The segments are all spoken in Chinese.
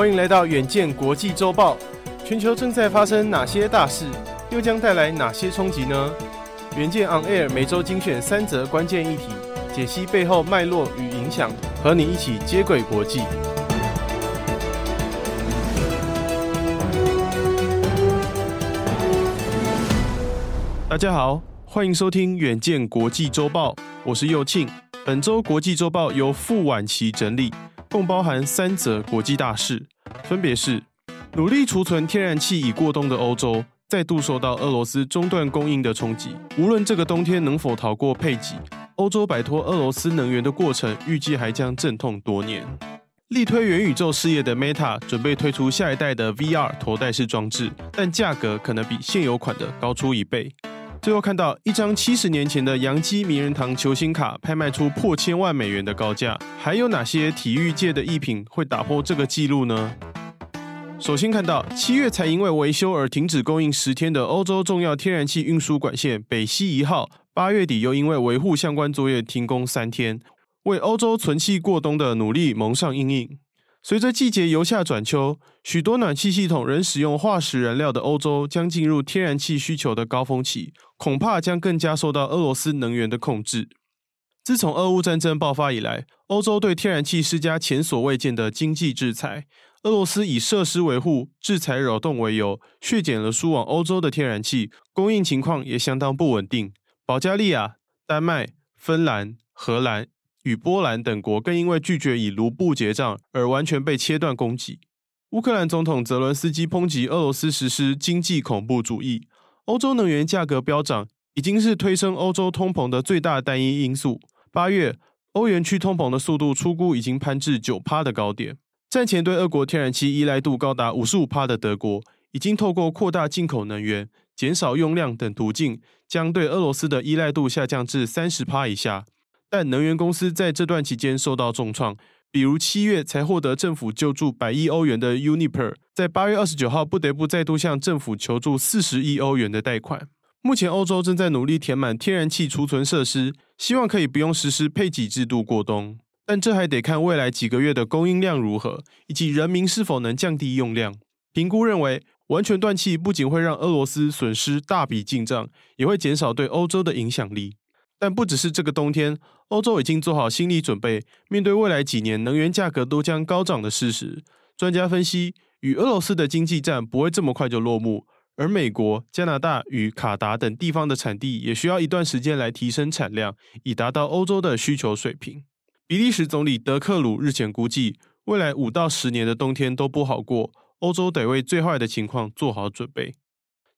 欢迎来到远见国际周报。全球正在发生哪些大事，又将带来哪些冲击呢？远见 On Air 每周精选三则关键议题，解析背后脉络与影响，和你一起接轨国际。大家好，欢迎收听远见国际周报，我是佑庆。本周国际周报由傅婉琪整理，共包含三则国际大事，分别是。努力储存天然气已过冬的欧洲，再度受到俄罗斯中断供应的冲击。无论这个冬天能否逃过配给，欧洲摆脱俄罗斯能源的过程，预计还将阵痛多年。力推元宇宙事业的 Meta 准备推出下一代的 VR 头戴式装置，但价格可能比现有款的高出一倍。最后看到一张七十年前的洋基名人堂球星卡拍卖出破千万美元的高价，还有哪些体育界的艺品会打破这个纪录呢？首先看到，七月才因为维修而停止供应十天的欧洲重要天然气运输管线北溪一号，八月底又因为维护相关作业停工三天，为欧洲存气过冬的努力蒙上阴影。随着季节由夏转秋，许多暖气系统仍使用化石燃料的欧洲将进入天然气需求的高峰期，恐怕将更加受到俄罗斯能源的控制。自从俄乌战争爆发以来，欧洲对天然气施加前所未见的经济制裁。俄罗斯以设施维护、制裁扰动为由，削减了输往欧洲的天然气供应，情况也相当不稳定。保加利亚、丹麦、芬兰、荷兰与波兰等国更因为拒绝以卢布结账而完全被切断供给。乌克兰总统泽伦斯基抨击俄罗斯实施经济恐怖主义。欧洲能源价格飙涨已经是推升欧洲通膨的最大单一因素。八月，欧元区通膨的速度出估已经攀至九趴的高点。战前对俄国天然气依赖度高达五十五趴的德国，已经透过扩大进口能源、减少用量等途径，将对俄罗斯的依赖度下降至三十趴以下。但能源公司在这段期间受到重创，比如七月才获得政府救助百亿欧元的 Uniper，在八月二十九号不得不再度向政府求助四十亿欧元的贷款。目前欧洲正在努力填满天然气储存设施，希望可以不用实施配给制度过冬。但这还得看未来几个月的供应量如何，以及人民是否能降低用量。评估认为，完全断气不仅会让俄罗斯损失大笔进账，也会减少对欧洲的影响力。但不只是这个冬天，欧洲已经做好心理准备，面对未来几年能源价格都将高涨的事实。专家分析，与俄罗斯的经济战不会这么快就落幕，而美国、加拿大与卡达等地方的产地也需要一段时间来提升产量，以达到欧洲的需求水平。比利时总理德克鲁日前估计，未来五到十年的冬天都不好过，欧洲得为最坏的情况做好准备。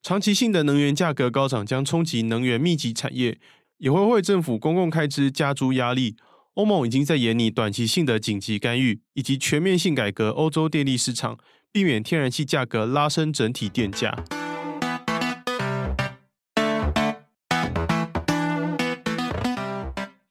长期性的能源价格高涨将冲击能源密集产业，也会为政府公共开支加诸压力。欧盟已经在研拟短期性的紧急干预，以及全面性改革欧洲电力市场，避免天然气价格拉升整体电价。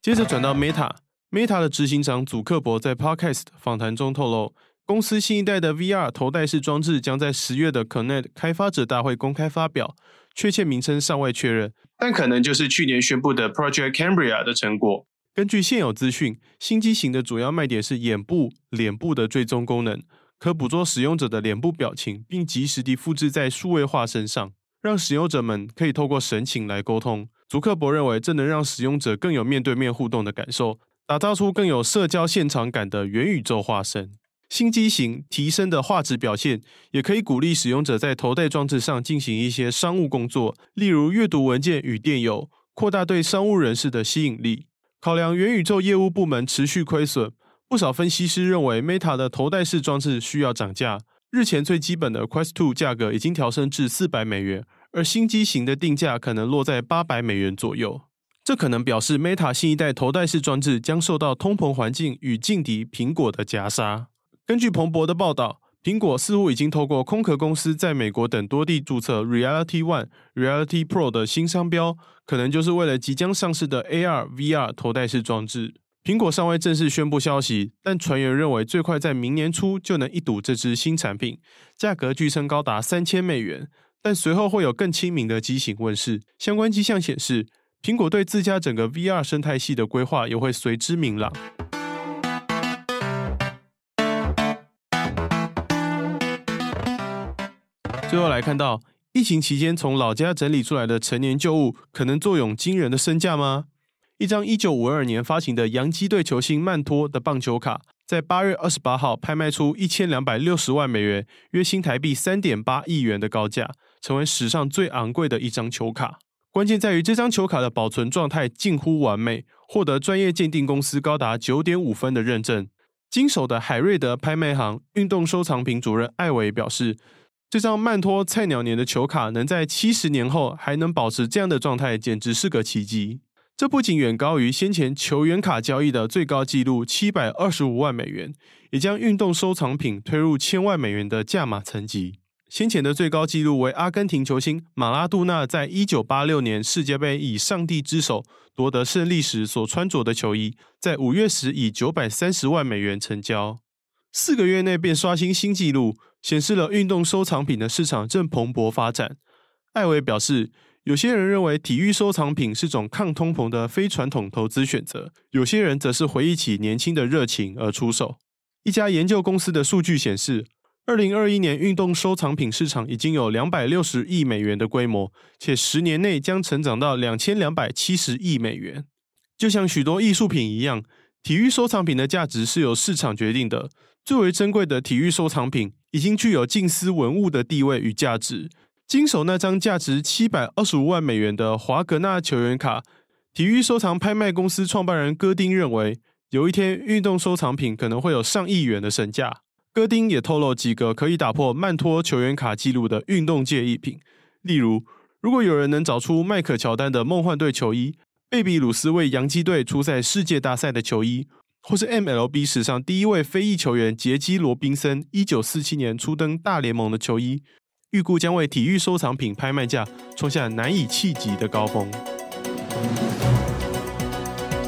接着转到 Meta。Meta 的执行长祖克伯在 Podcast 访谈中透露，公司新一代的 VR 头戴式装置将在十月的 Connect 开发者大会公开发表，确切名称尚未确认，但可能就是去年宣布的 Project Cambria 的成果。根据现有资讯，新机型的主要卖点是眼部、脸部的追踪功能，可捕捉使用者的脸部表情，并及时地复制在数位化身上，让使用者们可以透过神情来沟通。祖克伯认为，这能让使用者更有面对面互动的感受。打造出更有社交现场感的元宇宙化身。新机型提升的画质表现，也可以鼓励使用者在头戴装置上进行一些商务工作，例如阅读文件与电邮，扩大对商务人士的吸引力。考量元宇宙业务部门持续亏损，不少分析师认为 Meta 的头戴式装置需要涨价。日前最基本的 Quest 2价格已经调升至四百美元，而新机型的定价可能落在八百美元左右。这可能表示 Meta 新一代头戴式装置将受到通膨环境与劲敌苹果的夹杀。根据彭博的报道，苹果似乎已经透过空壳公司在美国等多地注册 Reality One、Reality Pro 的新商标，可能就是为了即将上市的 AR、VR 头戴式装置。苹果尚未正式宣布消息，但传言认为最快在明年初就能一睹这支新产品，价格据称高达三千美元。但随后会有更亲民的机型问世，相关迹象显示。苹果对自家整个 VR 生态系的规划也会随之明朗。最后来看到，疫情期间从老家整理出来的陈年旧物，可能坐拥惊人的身价吗？一张一九五二年发行的洋基队球星曼托的棒球卡，在八月二十八号拍卖出一千两百六十万美元，约新台币三点八亿元的高价，成为史上最昂贵的一张球卡。关键在于这张球卡的保存状态近乎完美，获得专业鉴定公司高达九点五分的认证。经手的海瑞德拍卖行运动收藏品主任艾维表示，这张曼托菜鸟年的球卡能在七十年后还能保持这样的状态，简直是个奇迹。这不仅远高于先前球员卡交易的最高纪录七百二十五万美元，也将运动收藏品推入千万美元的价码层级。先前的最高纪录为阿根廷球星马拉杜纳在一九八六年世界杯以上帝之手夺得胜利时所穿着的球衣，在五月时以九百三十万美元成交，四个月内便刷新新纪录，显示了运动收藏品的市场正蓬勃发展。艾维表示，有些人认为体育收藏品是种抗通膨的非传统投资选择，有些人则是回忆起年轻的热情而出手。一家研究公司的数据显示，二零二一年运动收藏品市场已经有两百六十亿美元的规模，且十年内将成长到两千两百七十亿美元。就像许多艺术品一样，体育收藏品的价值是由市场决定的。最为珍贵的体育收藏品已经具有近似文物的地位与价值。经手那张价值七百二十五万美元的华格纳球员卡，体育收藏拍卖公司创办人戈丁认为，有一天运动收藏品可能会有上亿元的身价。戈丁也透露几个可以打破曼托球员卡纪录的运动界艺品，例如，如果有人能找出迈克乔丹的梦幻队球衣、贝比鲁斯为洋基队出赛世界大赛的球衣，或是 MLB 史上第一位非裔球员杰基罗宾森一九四七年初登大联盟的球衣，预估将为体育收藏品拍卖价创下难以企及的高峰。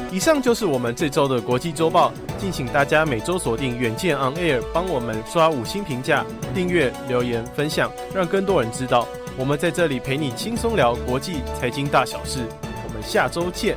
以上就是我们这周的国际周报。敬请大家每周锁定远见 On Air，帮我们刷五星评价、订阅、留言、分享，让更多人知道我们在这里陪你轻松聊国际财经大小事。我们下周见。